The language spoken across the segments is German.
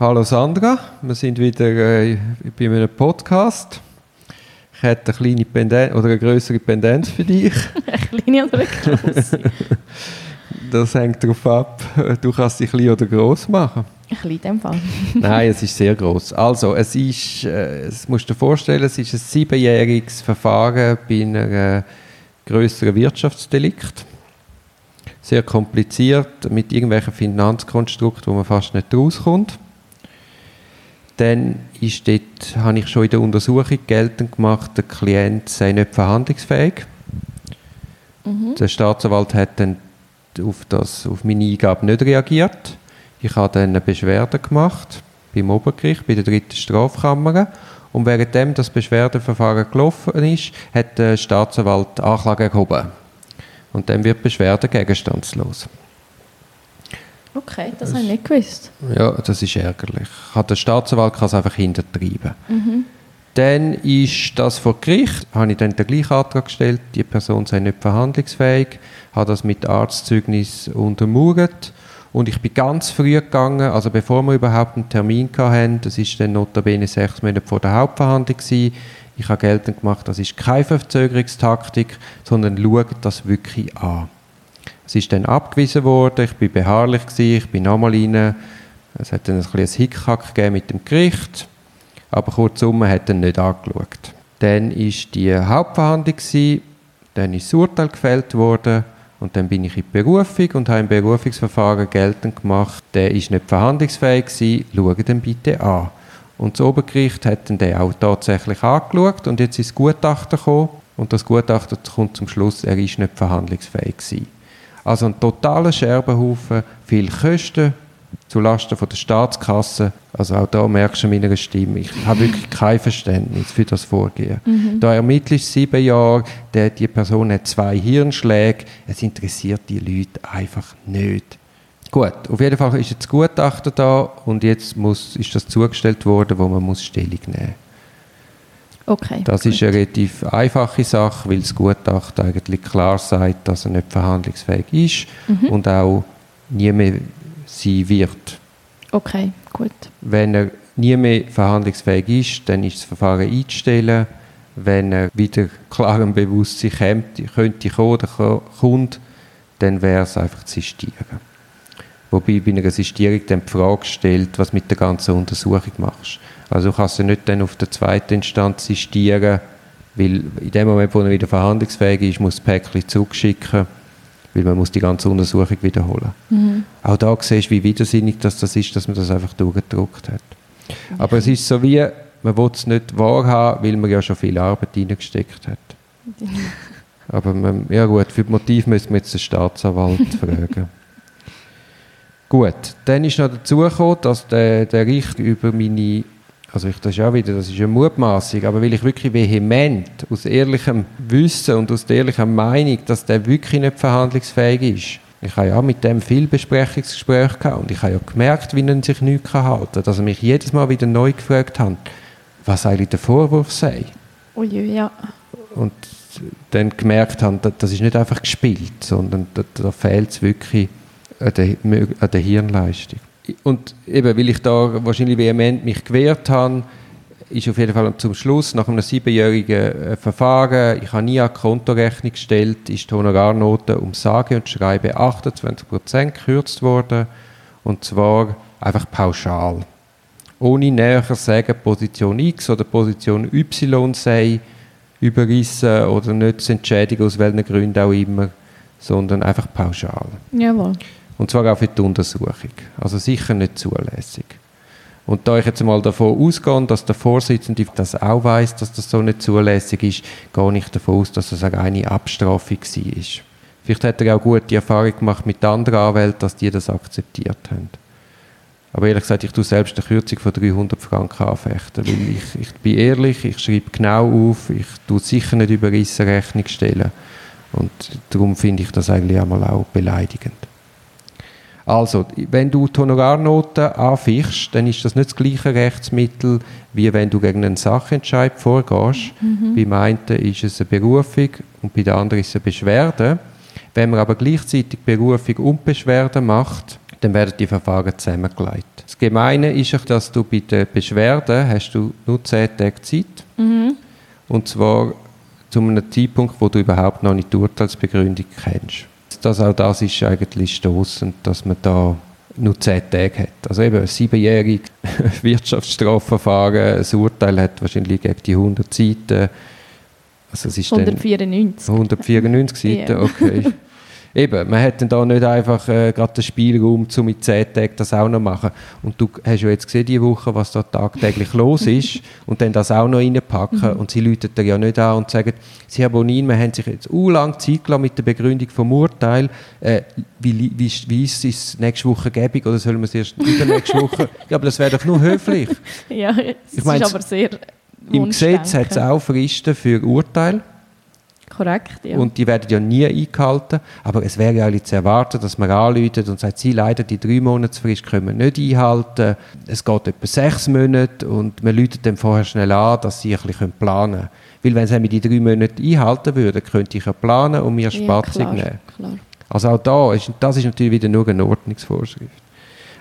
Hallo Sandra, wir sind wieder äh, bei einem Podcast. Ich hätte eine kleine Pendenz oder eine größere Pendenz für dich. eine kleine oder eine große? das hängt darauf ab, du kannst dich klein oder groß machen. Ein klein in dem Fall. Nein, es ist sehr groß. Also, es ist, äh, es musst du dir vorstellen, es ist ein siebenjähriges Verfahren bei einem äh, größeren Wirtschaftsdelikt. Sehr kompliziert, mit irgendwelchen Finanzkonstrukten, wo man fast nicht rauskommt. Dann ist dort, habe ich schon in der Untersuchung geltend gemacht, der Klient sei nicht verhandlungsfähig. Mhm. Der Staatsanwalt hat dann auf, das, auf meine Eingabe nicht reagiert. Ich habe dann eine Beschwerde gemacht beim Obergericht, bei der dritten Strafkammer. Und währenddem das Beschwerdeverfahren gelaufen ist, hat der Staatsanwalt Anklage erhoben. Und dann wird die Beschwerde gegenstandslos. Okay, das, das habe ich nicht gewusst. Ja, das ist ärgerlich. Der Staatsanwalt kann es einfach hintertreiben. Mhm. Dann ist das vor Gericht, habe ich dann den gleichen Antrag gestellt, die Person sei nicht verhandlungsfähig, habe das mit Arztzeugnis untermauert und ich bin ganz früh gegangen, also bevor wir überhaupt einen Termin hatten, das ist dann notabene sechs Monate vor der Hauptverhandlung gewesen, ich habe geltend gemacht, das ist keine Verzögerungstaktik, sondern schaut das wirklich an. Es ist dann abgewiesen worden, ich bin beharrlich gewesen, ich bin nochmal rein. Es hat dann ein kleines Hickhack gegeben mit dem Gericht, aber kurzum hat dann nicht angeschaut. Dann ist die Hauptverhandlung gewesen, dann ist das Urteil gefällt worden. Und dann bin ich in die Berufung und habe im Berufungsverfahren geltend gemacht, der ist nicht verhandlungsfähig gewesen, schaue den bitte an. Und das Obergericht hat dann den auch tatsächlich angeschaut. Und jetzt ist das Gutachten gekommen. Und das Gutachten kommt zum Schluss, er ist nicht verhandlungsfähig gewesen. Also ein totaler Scherbenhaufen, viel Kosten zulasten von der Staatskasse. Also auch da merkst du meiner Stimme, ich habe wirklich kein Verständnis für das Vorgehen. Mhm. Da ermittelst du sieben Jahre, der, die Person hat zwei Hirnschläge, es interessiert die Leute einfach nicht. Gut, auf jeden Fall ist jetzt Gutachter da und jetzt muss, ist das zugestellt worden, wo man muss Stellung nehmen muss. Okay, das ist eine relativ einfache Sache, weil das Gutachten eigentlich klar sagt, dass er nicht verhandlungsfähig ist mhm. und auch nie mehr sein wird. Okay, gut. Wenn er nie mehr verhandlungsfähig ist, dann ist das Verfahren einzustellen. Wenn er wieder klarem Bewusstsein kommt, könnte kommen oder kommt, dann wäre es einfach zu sistieren. Wobei bei einer Sistierung dann die Frage stellt, was mit der ganzen Untersuchung machst. Also du kannst ja nicht dann auf der zweiten Instanz sistieren, weil in dem Moment, wo er wieder verhandlungsfähig ist, muss das Päckchen zurückschicken, weil man muss die ganze Untersuchung wiederholen. Mhm. Auch da siehst du, wie widersinnig das, das ist, dass man das einfach durchgedruckt hat. Mhm. Aber es ist so wie, man will es nicht wahrhaben, weil man ja schon viel Arbeit reingesteckt hat. Aber man, ja gut, für das Motiv müssen wir jetzt den Staatsanwalt fragen. Gut, dann ist noch dazu gekommen, dass der, der Richter über meine, also ich das ist auch wieder, das ist eine Mutmaßung, aber weil ich wirklich vehement, aus ehrlichem Wissen und aus der ehrlichen Meinung, dass der wirklich nicht verhandlungsfähig ist, ich habe ja mit dem viel Besprechungsgespräche gehabt und ich habe ja gemerkt, wie er sich nicht halten kann, dass er mich jedes Mal wieder neu gefragt hat, was eigentlich der Vorwurf sei. Ui, ja. Und dann gemerkt haben, das ist nicht einfach gespielt, sondern da, da fehlt es wirklich an der, an der Hirnleistung. Und eben, weil ich da wahrscheinlich vehement mich gewehrt habe, ist auf jeden Fall zum Schluss, nach einem siebenjährigen äh, Verfahren, ich habe nie eine Kontorechnung gestellt, ist die Honorarnote um sage und schreibe 28% gekürzt worden. Und zwar einfach pauschal. Ohne näher sagen, Position X oder Position Y sei überrissen oder nicht zu entschädigen, aus welchen Gründen auch immer, sondern einfach pauschal. Jawohl. Und zwar auch für die Untersuchung. Also sicher nicht zulässig. Und da ich jetzt mal davon ausgehe, dass der Vorsitzende das auch weiß, dass das so nicht zulässig ist, gehe ich davon aus, dass das eine Abstrafung war. Vielleicht hat er auch gute Erfahrung gemacht mit anderen Anwälten, dass die das akzeptiert haben. Aber ehrlich gesagt, ich tue selbst eine Kürzung von 300 Franken anfechten, weil ich, ich bin ehrlich, ich schreibe genau auf, ich tue sicher nicht über Rechnung stellen. Und darum finde ich das eigentlich einmal auch beleidigend. Also, wenn du die Honorarnoten anfichst, dann ist das nicht das gleiche Rechtsmittel, wie wenn du gegen einen Sachentscheid vorgehst. Mhm. Bei einem ist es eine Berufung und bei der anderen ist es eine Beschwerde. Wenn man aber gleichzeitig Berufung und Beschwerde macht, dann werden die Verfahren zusammengelegt. Das Gemeine ist dass du bei der Beschwerde hast du nur 10 Tage Zeit. Mhm. Und zwar zu einem Zeitpunkt, wo du überhaupt noch nicht die Urteilsbegründung kennst. Das auch das ist eigentlich stoßend, dass man da nur 10 Tage hat. Also eben ein siebenjähriges Wirtschaftsstrafverfahren, ein Urteil hat wahrscheinlich gegen die 100 Seiten. Also es ist dann 194. 194 Seiten, okay. Eben, man hat dann da nicht einfach äh, gerade den Spielraum, um mit 10 Tagen das auch noch machen. Und du hast ja jetzt gesehen, diese Woche, was da tagtäglich los ist und dann das auch noch reinpacken. Und sie läuten dir ja nicht an und sagen, Sie, Herr Bonin, wir haben sich jetzt u lang Zeit gelassen mit der Begründung vom Urteil. Äh, wie, wie, ist- wie ist es nächste Woche gäbig oder sollen wir es erst übernächste Woche? Ja, aber das wäre doch nur höflich. Ja, es Ich meine, ist aber sehr Im Gesetz hat es auch Fristen für Urteile. Korrekt, ja. Und die werden ja nie eingehalten. Aber es wäre ja eigentlich zu erwarten, dass man anläutet und sagt, sie leider die drei Monatsfrist können wir nicht einhalten. Es geht etwa sechs Monate und man läutet dann vorher schnell an, dass sie ein bisschen planen können. Weil wenn sie die drei Monate einhalten würden, könnte ich ja planen und mir ja, Spatzung klar, nehmen. klar. Also auch da, ist, das ist natürlich wieder nur eine Ordnungsvorschrift.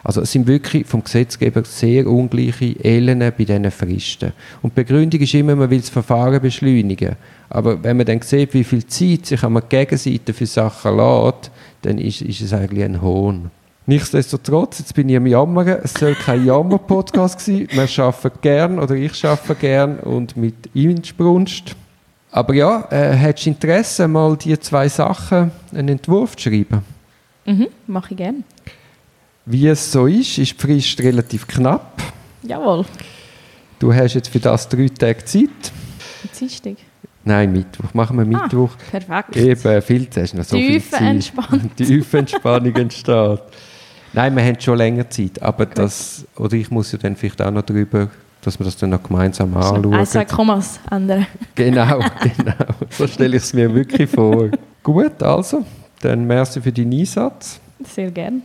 Also es sind wirklich vom Gesetzgeber sehr ungleiche Ellen bei diesen Fristen. Und die Begründung ist immer, man will das Verfahren beschleunigen. Aber wenn man dann sieht, wie viel Zeit sich an der Gegenseite für Sachen lässt, dann ist, ist es eigentlich ein Hohn. Nichtsdestotrotz, jetzt bin ich am Jammern, es soll kein Jammer-Podcast sein. Wir arbeiten gern oder ich arbeite gern und mit Inbrunst. Aber ja, äh, hättest du Interesse, mal die zwei Sachen einen Entwurf zu schreiben? Mhm, mache ich gerne. Wie es so ist, ist die Frist relativ knapp. Jawohl. Du hast jetzt für das drei Tage Zeit. Dienstag. Nein, Mittwoch. Machen wir Ah, Mittwoch. Perfekt. Eben, viel zu hast noch so viel Tiefe Zeit. Entspannung. Tiefe Entspannung entsteht. Nein, wir haben schon länger Zeit. Aber das, oder ich muss ja dann vielleicht auch noch drüber, dass wir das dann noch gemeinsam anschauen. Ein, zwei Kommas ändern. Genau, genau. So stelle ich es mir wirklich vor. Gut, also, dann merci für deinen Einsatz. Sehr gerne.